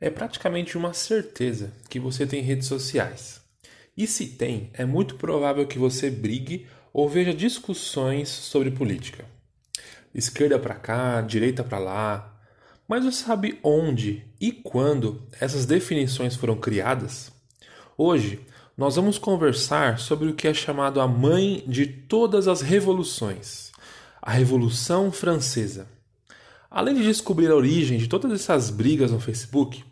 é praticamente uma certeza que você tem redes sociais. E se tem, é muito provável que você brigue ou veja discussões sobre política. Esquerda para cá, direita para lá. Mas você sabe onde e quando essas definições foram criadas? Hoje, nós vamos conversar sobre o que é chamado a mãe de todas as revoluções, a Revolução Francesa. Além de descobrir a origem de todas essas brigas no Facebook,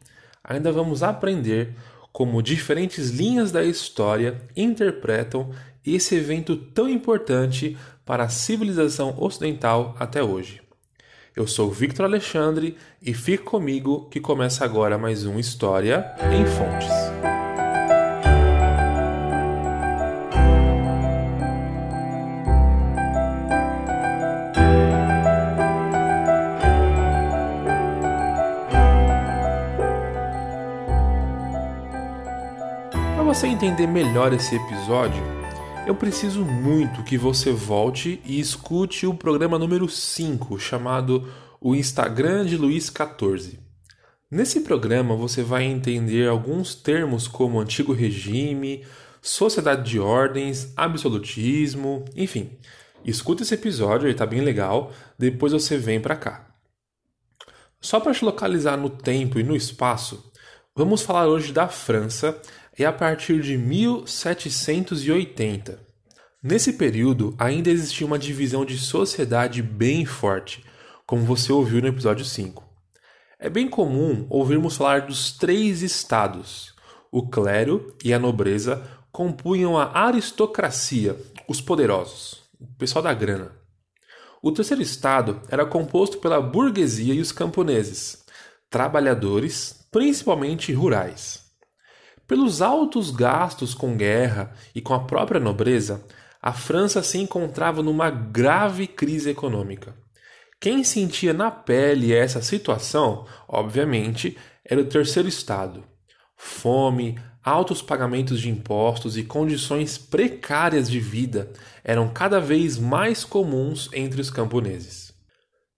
ainda vamos aprender como diferentes linhas da história interpretam esse evento tão importante para a civilização ocidental até hoje. Eu sou Victor Alexandre e fique comigo que começa agora mais um História em Fontes. Você entender melhor esse episódio, eu preciso muito que você volte e escute o programa número 5, chamado O Instagram de Luiz 14. Nesse programa você vai entender alguns termos como antigo regime, sociedade de ordens, absolutismo, enfim. Escuta esse episódio, ele tá bem legal, depois você vem para cá. Só para te localizar no tempo e no espaço, vamos falar hoje da França é a partir de 1780. Nesse período, ainda existia uma divisão de sociedade bem forte, como você ouviu no episódio 5. É bem comum ouvirmos falar dos três estados. O clero e a nobreza compunham a aristocracia, os poderosos, o pessoal da grana. O terceiro estado era composto pela burguesia e os camponeses, trabalhadores, principalmente rurais. Pelos altos gastos com guerra e com a própria nobreza, a França se encontrava numa grave crise econômica. Quem sentia na pele essa situação, obviamente, era o terceiro estado. Fome, altos pagamentos de impostos e condições precárias de vida eram cada vez mais comuns entre os camponeses.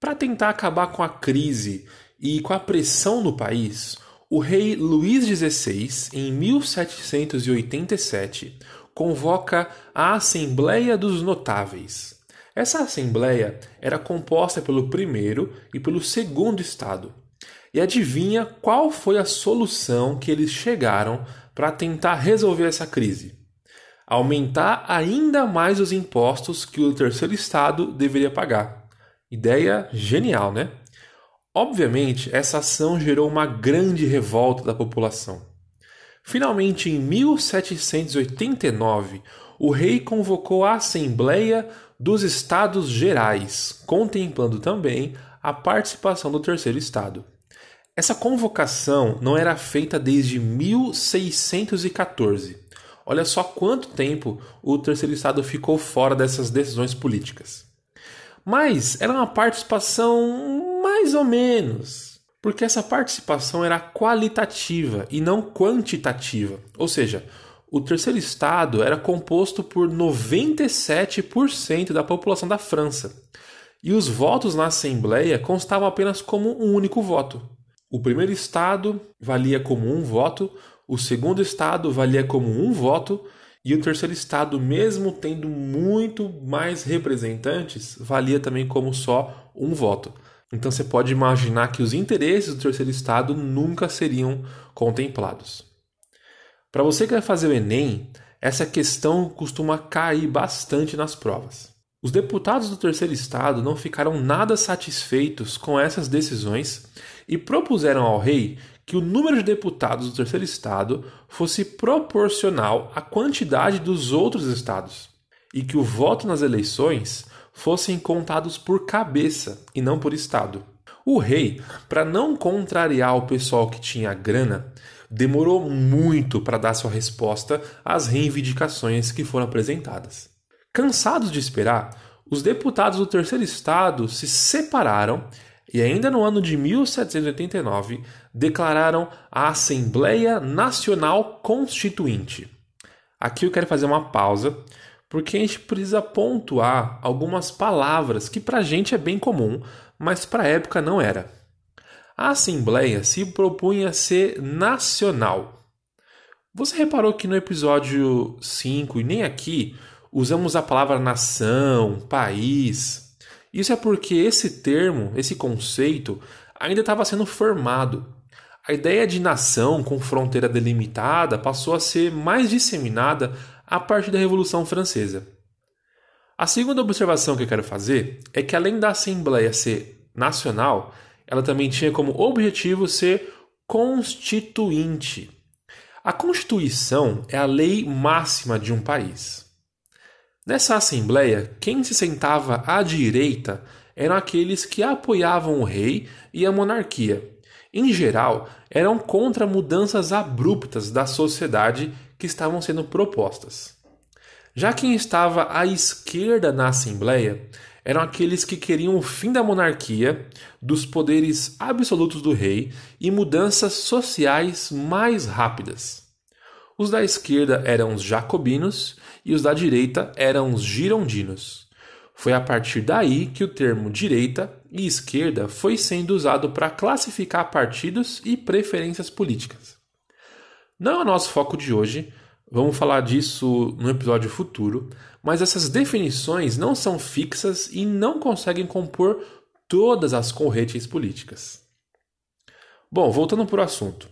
Para tentar acabar com a crise e com a pressão no país, o rei Luís XVI, em 1787, convoca a Assembleia dos Notáveis. Essa assembleia era composta pelo primeiro e pelo segundo estado. E adivinha qual foi a solução que eles chegaram para tentar resolver essa crise? Aumentar ainda mais os impostos que o terceiro estado deveria pagar. Ideia genial, né? Obviamente, essa ação gerou uma grande revolta da população. Finalmente, em 1789, o rei convocou a Assembleia dos Estados Gerais, contemplando também a participação do terceiro estado. Essa convocação não era feita desde 1614. Olha só quanto tempo o terceiro estado ficou fora dessas decisões políticas. Mas era uma participação mais ou menos, porque essa participação era qualitativa e não quantitativa. Ou seja, o terceiro estado era composto por 97% da população da França. E os votos na Assembleia constavam apenas como um único voto. O primeiro estado valia como um voto, o segundo estado valia como um voto, e o terceiro estado, mesmo tendo muito mais representantes, valia também como só um voto. Então você pode imaginar que os interesses do terceiro estado nunca seriam contemplados. Para você que vai fazer o Enem, essa questão costuma cair bastante nas provas. Os deputados do terceiro estado não ficaram nada satisfeitos com essas decisões e propuseram ao rei que o número de deputados do terceiro estado fosse proporcional à quantidade dos outros estados e que o voto nas eleições fossem contados por cabeça e não por estado. O rei, para não contrariar o pessoal que tinha grana, demorou muito para dar sua resposta às reivindicações que foram apresentadas. Cansados de esperar, os deputados do terceiro estado se separaram e, ainda no ano de 1789, declararam a Assembleia Nacional Constituinte. Aqui eu quero fazer uma pausa porque a gente precisa pontuar algumas palavras que para a gente é bem comum, mas para a época não era. a Assembleia se propunha ser nacional. Você reparou que no episódio 5 e nem aqui usamos a palavra nação, país. Isso é porque esse termo, esse conceito, ainda estava sendo formado. A ideia de nação com fronteira delimitada passou a ser mais disseminada a partir da Revolução Francesa. A segunda observação que eu quero fazer é que, além da Assembleia ser nacional, ela também tinha como objetivo ser constituinte. A Constituição é a lei máxima de um país. Nessa Assembleia, quem se sentava à direita eram aqueles que apoiavam o rei e a monarquia. Em geral, eram contra mudanças abruptas da sociedade que estavam sendo propostas. Já quem estava à esquerda na Assembleia eram aqueles que queriam o fim da monarquia, dos poderes absolutos do rei e mudanças sociais mais rápidas. Os da esquerda eram os jacobinos e os da direita eram os girondinos. Foi a partir daí que o termo direita e esquerda foi sendo usado para classificar partidos e preferências políticas. Não é o nosso foco de hoje, vamos falar disso no episódio futuro, mas essas definições não são fixas e não conseguem compor todas as correntes políticas. Bom, voltando para o assunto.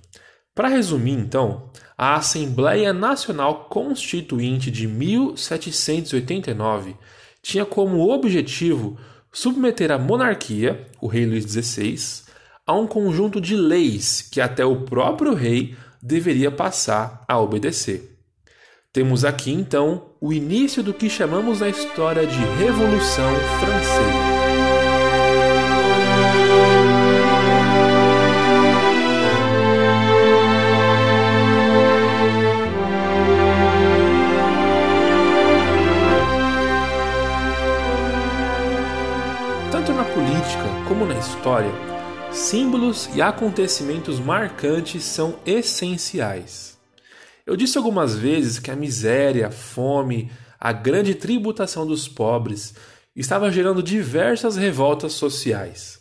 Para resumir, então, a Assembleia Nacional Constituinte de 1789 tinha como objetivo submeter a monarquia, o rei Luís XVI, a um conjunto de leis que até o próprio rei deveria passar a obedecer. Temos aqui então o início do que chamamos na história de Revolução Francesa. como na história, símbolos e acontecimentos marcantes são essenciais. Eu disse algumas vezes que a miséria, a fome, a grande tributação dos pobres estava gerando diversas revoltas sociais.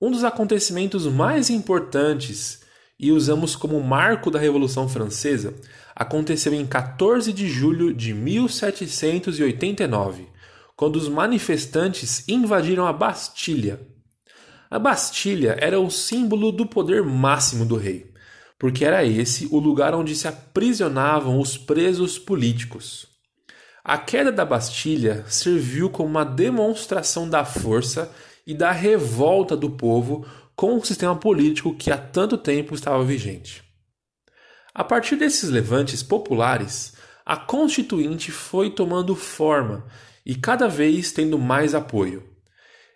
Um dos acontecimentos mais importantes e usamos como marco da Revolução Francesa aconteceu em 14 de julho de 1789, quando os manifestantes invadiram a Bastilha, a Bastilha era o símbolo do poder máximo do rei, porque era esse o lugar onde se aprisionavam os presos políticos. A queda da Bastilha serviu como uma demonstração da força e da revolta do povo com o sistema político que há tanto tempo estava vigente. A partir desses levantes populares, a Constituinte foi tomando forma e cada vez tendo mais apoio.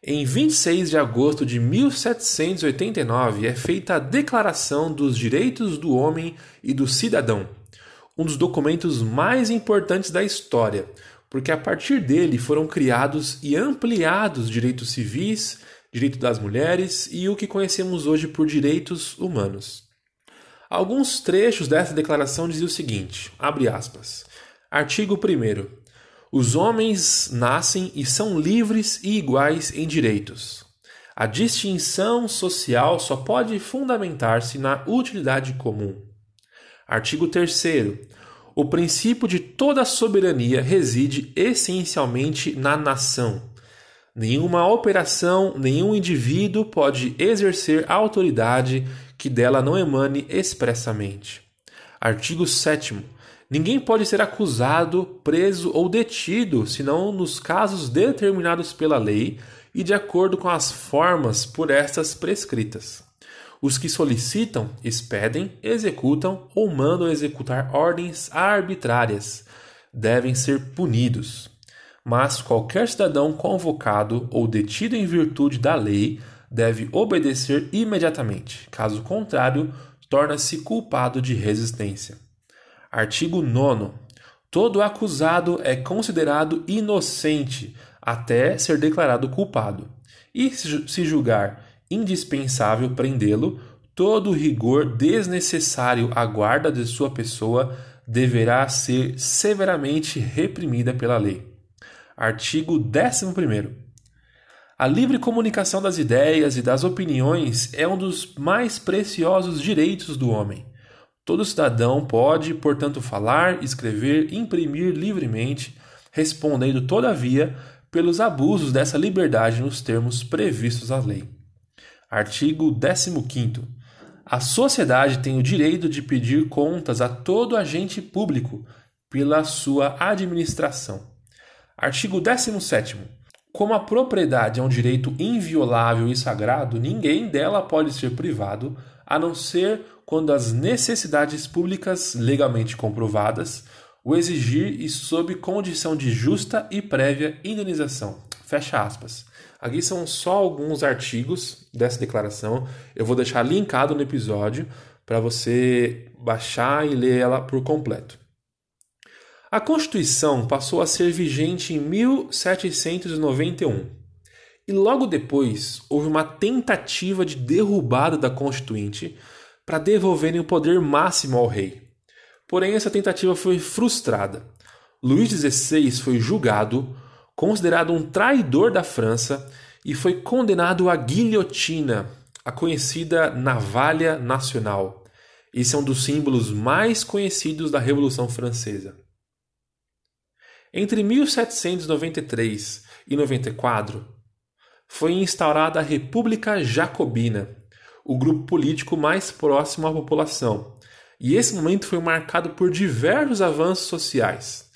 Em 26 de agosto de 1789 é feita a Declaração dos Direitos do Homem e do Cidadão, um dos documentos mais importantes da história, porque a partir dele foram criados e ampliados direitos civis, direito das mulheres e o que conhecemos hoje por direitos humanos. Alguns trechos dessa declaração dizem o seguinte: abre aspas. Artigo 1 os homens nascem e são livres e iguais em direitos. A distinção social só pode fundamentar-se na utilidade comum. Artigo 3. O princípio de toda soberania reside essencialmente na nação. Nenhuma operação, nenhum indivíduo pode exercer autoridade que dela não emane expressamente. Artigo 7. Ninguém pode ser acusado, preso ou detido senão nos casos determinados pela lei e de acordo com as formas por estas prescritas. Os que solicitam, expedem, executam ou mandam executar ordens arbitrárias devem ser punidos. Mas qualquer cidadão convocado ou detido em virtude da lei deve obedecer imediatamente, caso contrário, torna-se culpado de resistência. Artigo 9. Todo acusado é considerado inocente até ser declarado culpado. E se julgar indispensável prendê-lo, todo rigor desnecessário à guarda de sua pessoa deverá ser severamente reprimida pela lei. Artigo 11. A livre comunicação das ideias e das opiniões é um dos mais preciosos direitos do homem. Todo cidadão pode, portanto, falar, escrever, imprimir livremente, respondendo, todavia, pelos abusos dessa liberdade nos termos previstos à lei. Artigo 15. A sociedade tem o direito de pedir contas a todo agente público pela sua administração. Artigo 17. Como a propriedade é um direito inviolável e sagrado, ninguém dela pode ser privado, a não ser quando as necessidades públicas legalmente comprovadas o exigir e sob condição de justa e prévia indenização. Fecha aspas. Aqui são só alguns artigos dessa declaração. Eu vou deixar linkado no episódio para você baixar e ler ela por completo. A Constituição passou a ser vigente em 1791 e logo depois houve uma tentativa de derrubada da Constituinte para devolverem o poder máximo ao rei. Porém, essa tentativa foi frustrada. Luís XVI foi julgado, considerado um traidor da França e foi condenado à guilhotina, a conhecida Navalha Nacional. Esse é um dos símbolos mais conhecidos da Revolução Francesa. Entre 1793 e 94, foi instaurada a República Jacobina, o grupo político mais próximo à população, e esse momento foi marcado por diversos avanços sociais.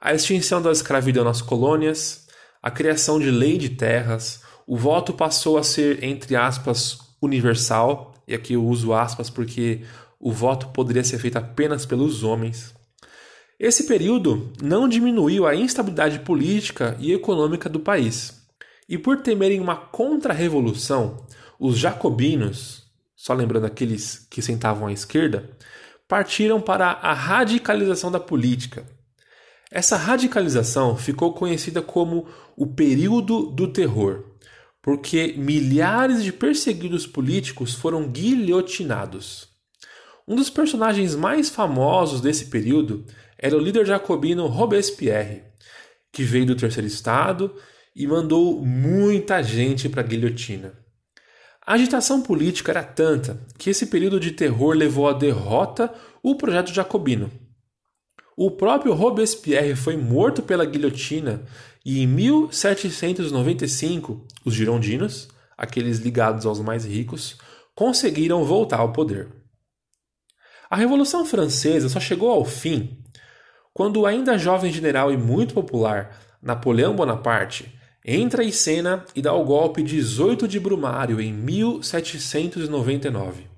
A extinção da escravidão nas colônias, a criação de lei de terras, o voto passou a ser, entre aspas, universal, e aqui eu uso aspas porque o voto poderia ser feito apenas pelos homens. Esse período não diminuiu a instabilidade política e econômica do país. E por temerem uma contra-revolução, os jacobinos, só lembrando aqueles que sentavam à esquerda, partiram para a radicalização da política. Essa radicalização ficou conhecida como o período do terror, porque milhares de perseguidos políticos foram guilhotinados. Um dos personagens mais famosos desse período era o líder jacobino Robespierre, que veio do Terceiro Estado e mandou muita gente para a guilhotina. A agitação política era tanta que esse período de terror levou à derrota o projeto jacobino. O próprio Robespierre foi morto pela guilhotina e em 1795 os girondinos, aqueles ligados aos mais ricos, conseguiram voltar ao poder. A Revolução Francesa só chegou ao fim quando o ainda jovem general e muito popular Napoleão Bonaparte entra em cena e dá o golpe 18 de Brumário em 1799.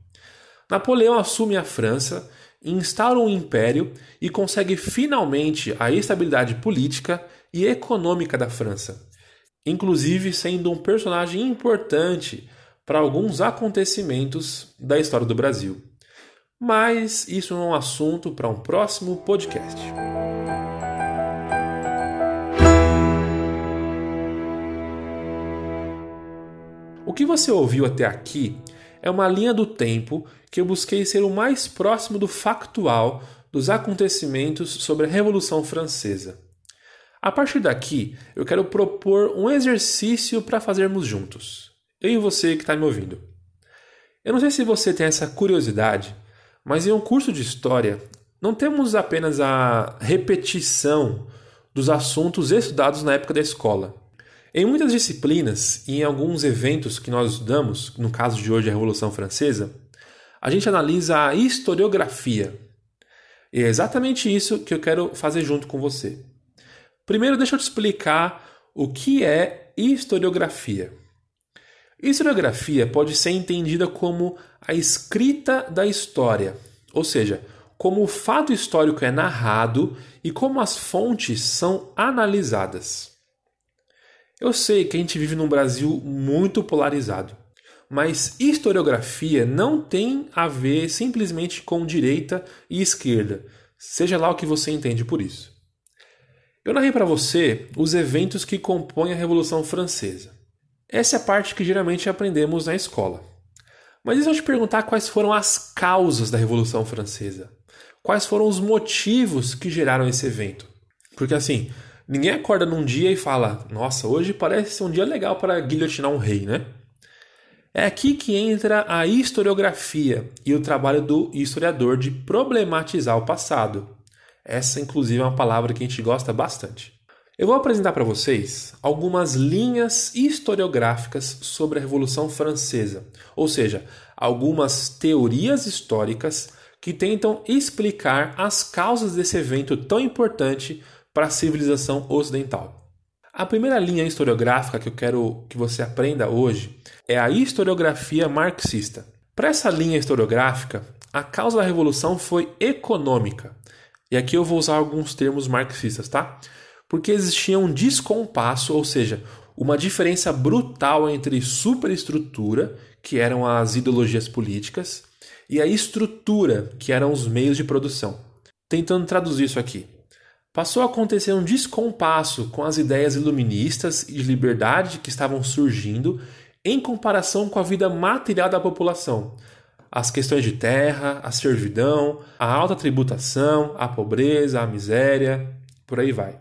Napoleão assume a França, instaura um império e consegue finalmente a estabilidade política e econômica da França, inclusive sendo um personagem importante para alguns acontecimentos da história do Brasil. Mas isso é um assunto para um próximo podcast. Que você ouviu até aqui é uma linha do tempo que eu busquei ser o mais próximo do factual dos acontecimentos sobre a Revolução Francesa. A partir daqui, eu quero propor um exercício para fazermos juntos. Eu e você que está me ouvindo. Eu não sei se você tem essa curiosidade, mas em um curso de história, não temos apenas a repetição dos assuntos estudados na época da escola. Em muitas disciplinas e em alguns eventos que nós estudamos, no caso de hoje a Revolução Francesa, a gente analisa a historiografia. E é exatamente isso que eu quero fazer junto com você. Primeiro, deixa eu te explicar o que é historiografia. Historiografia pode ser entendida como a escrita da história, ou seja, como o fato histórico é narrado e como as fontes são analisadas. Eu sei que a gente vive num Brasil muito polarizado, mas historiografia não tem a ver simplesmente com direita e esquerda, seja lá o que você entende por isso. Eu narrei para você os eventos que compõem a Revolução Francesa. Essa é a parte que geralmente aprendemos na escola. Mas se eu te perguntar quais foram as causas da Revolução Francesa? Quais foram os motivos que geraram esse evento? Porque assim, Ninguém acorda num dia e fala: Nossa, hoje parece ser um dia legal para guilhotinar um rei, né? É aqui que entra a historiografia e o trabalho do historiador de problematizar o passado. Essa, inclusive, é uma palavra que a gente gosta bastante. Eu vou apresentar para vocês algumas linhas historiográficas sobre a Revolução Francesa, ou seja, algumas teorias históricas que tentam explicar as causas desse evento tão importante para a civilização ocidental. A primeira linha historiográfica que eu quero que você aprenda hoje é a historiografia marxista. Para essa linha historiográfica, a causa da revolução foi econômica. E aqui eu vou usar alguns termos marxistas, tá? Porque existia um descompasso, ou seja, uma diferença brutal entre superestrutura, que eram as ideologias políticas, e a estrutura, que eram os meios de produção. Tentando traduzir isso aqui. Passou a acontecer um descompasso com as ideias iluministas e de liberdade que estavam surgindo em comparação com a vida material da população. As questões de terra, a servidão, a alta tributação, a pobreza, a miséria, por aí vai.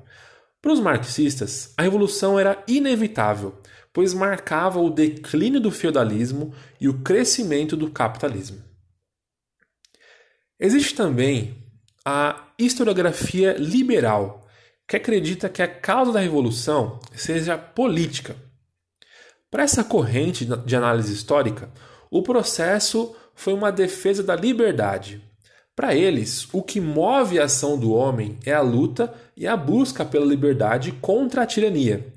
Para os marxistas, a revolução era inevitável, pois marcava o declínio do feudalismo e o crescimento do capitalismo. Existe também a historiografia liberal, que acredita que a causa da revolução seja política. Para essa corrente de análise histórica, o processo foi uma defesa da liberdade. Para eles, o que move a ação do homem é a luta e a busca pela liberdade contra a tirania.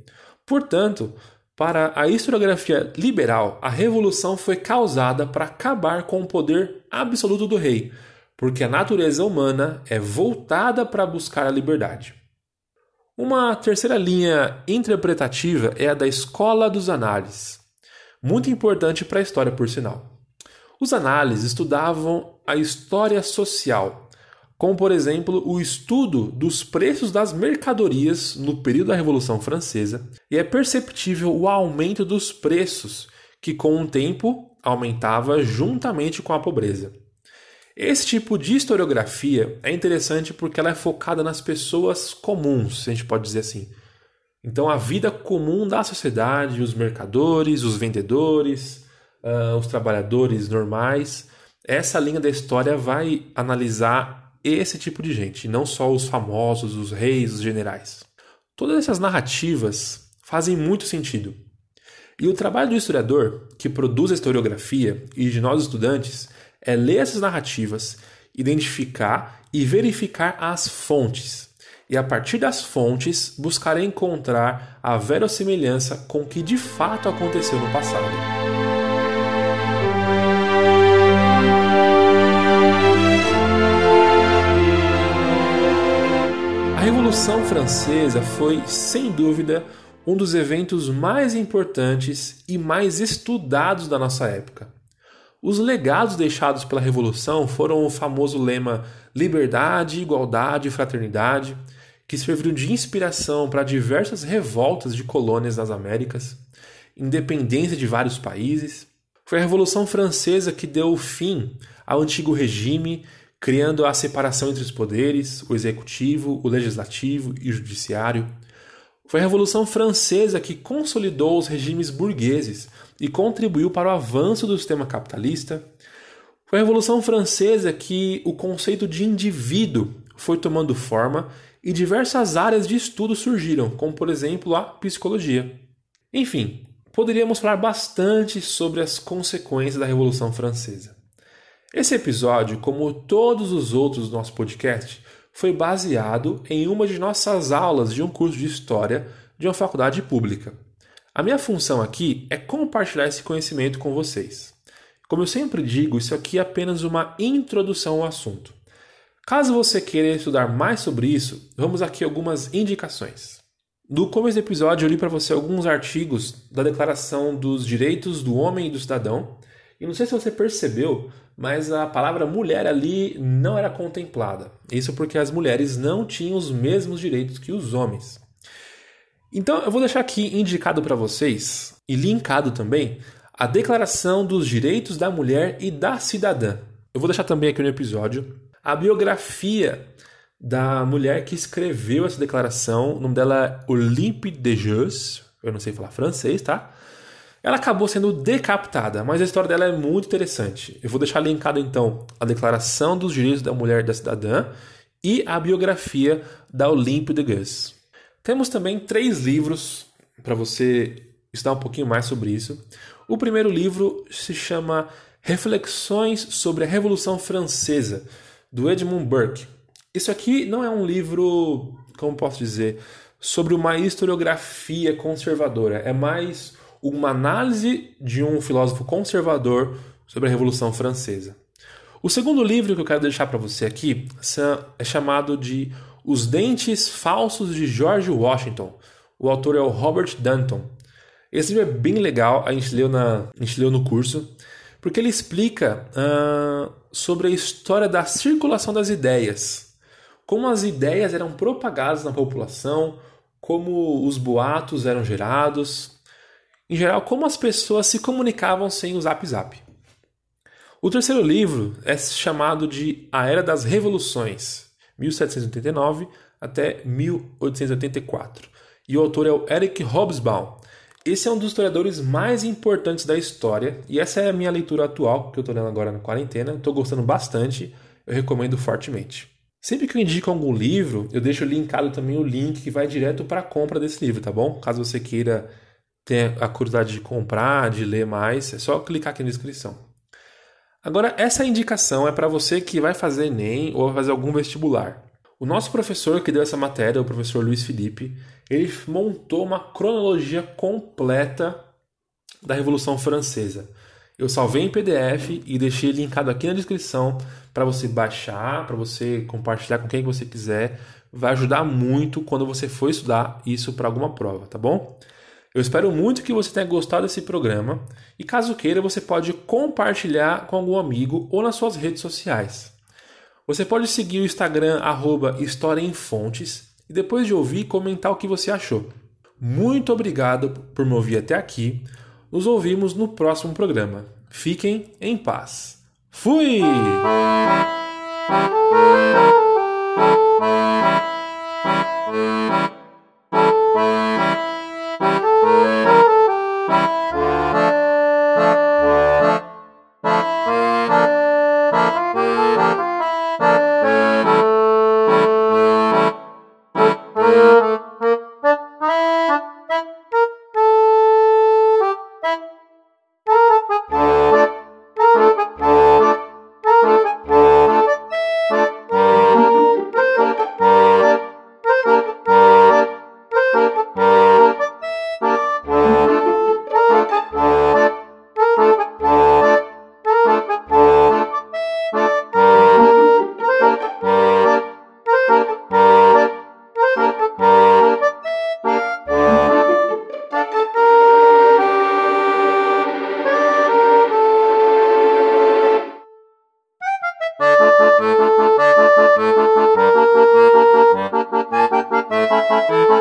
Portanto, para a historiografia liberal, a revolução foi causada para acabar com o poder absoluto do rei, porque a natureza humana é voltada para buscar a liberdade. Uma terceira linha interpretativa é a da escola dos análises, muito importante para a história, por sinal. Os análises estudavam a história social, como por exemplo o estudo dos preços das mercadorias no período da Revolução Francesa, e é perceptível o aumento dos preços, que com o tempo aumentava juntamente com a pobreza. Esse tipo de historiografia é interessante porque ela é focada nas pessoas comuns, se a gente pode dizer assim. Então, a vida comum da sociedade, os mercadores, os vendedores, uh, os trabalhadores normais. Essa linha da história vai analisar esse tipo de gente, não só os famosos, os reis, os generais. Todas essas narrativas fazem muito sentido. E o trabalho do historiador, que produz a historiografia, e de nós estudantes, é ler essas narrativas, identificar e verificar as fontes. E a partir das fontes, buscar encontrar a verossimilhança com o que de fato aconteceu no passado. A Revolução Francesa foi, sem dúvida, um dos eventos mais importantes e mais estudados da nossa época. Os legados deixados pela Revolução foram o famoso lema liberdade, igualdade e fraternidade, que serviram de inspiração para diversas revoltas de colônias nas Américas, independência de vários países. Foi a Revolução Francesa que deu fim ao antigo regime, criando a separação entre os poderes, o executivo, o legislativo e o judiciário. Foi a Revolução Francesa que consolidou os regimes burgueses e contribuiu para o avanço do sistema capitalista. Foi a Revolução Francesa que o conceito de indivíduo foi tomando forma e diversas áreas de estudo surgiram, como por exemplo a psicologia. Enfim, poderíamos falar bastante sobre as consequências da Revolução Francesa. Esse episódio, como todos os outros do nosso podcast, foi baseado em uma de nossas aulas de um curso de História de uma faculdade pública. A minha função aqui é compartilhar esse conhecimento com vocês. Como eu sempre digo, isso aqui é apenas uma introdução ao assunto. Caso você queira estudar mais sobre isso, vamos aqui algumas indicações. No começo do episódio, eu li para você alguns artigos da Declaração dos Direitos do Homem e do Cidadão. E não sei se você percebeu, mas a palavra mulher ali não era contemplada. Isso porque as mulheres não tinham os mesmos direitos que os homens. Então eu vou deixar aqui indicado para vocês e linkado também a Declaração dos Direitos da Mulher e da Cidadã. Eu vou deixar também aqui no episódio a biografia da mulher que escreveu essa declaração. O nome dela é Olympe de Jeux. Eu não sei falar francês, tá? Ela acabou sendo decapitada, mas a história dela é muito interessante. Eu vou deixar linkado então a Declaração dos Direitos da Mulher da Cidadã e a biografia da Olympe de Gus. Temos também três livros para você estudar um pouquinho mais sobre isso. O primeiro livro se chama Reflexões sobre a Revolução Francesa, do Edmund Burke. Isso aqui não é um livro, como posso dizer, sobre uma historiografia conservadora, é mais uma análise de um filósofo conservador sobre a Revolução Francesa. O segundo livro que eu quero deixar para você aqui é chamado de Os Dentes Falsos de George Washington. O autor é o Robert Danton. Esse livro é bem legal, a gente leu, na, a gente leu no curso, porque ele explica uh, sobre a história da circulação das ideias, como as ideias eram propagadas na população, como os boatos eram gerados, em geral, como as pessoas se comunicavam sem o Zap Zap. O terceiro livro é chamado de A Era das Revoluções, 1789 até 1884, e o autor é o Eric Hobsbawm. Esse é um dos historiadores mais importantes da história, e essa é a minha leitura atual, que eu estou lendo agora na quarentena. Estou gostando bastante, eu recomendo fortemente. Sempre que eu indico algum livro, eu deixo linkado também o link que vai direto para a compra desse livro, tá bom? Caso você queira tem a curiosidade de comprar, de ler mais, é só clicar aqui na descrição. Agora, essa indicação é para você que vai fazer Enem ou vai fazer algum vestibular. O nosso professor que deu essa matéria, o professor Luiz Felipe, ele montou uma cronologia completa da Revolução Francesa. Eu salvei em PDF e deixei linkado aqui na descrição para você baixar, para você compartilhar com quem você quiser. Vai ajudar muito quando você for estudar isso para alguma prova, tá bom? Eu espero muito que você tenha gostado desse programa e, caso queira, você pode compartilhar com algum amigo ou nas suas redes sociais. Você pode seguir o Instagram arroba História em Fontes e depois de ouvir comentar o que você achou. Muito obrigado por me ouvir até aqui. Nos ouvimos no próximo programa. Fiquem em paz. Fui! Bye.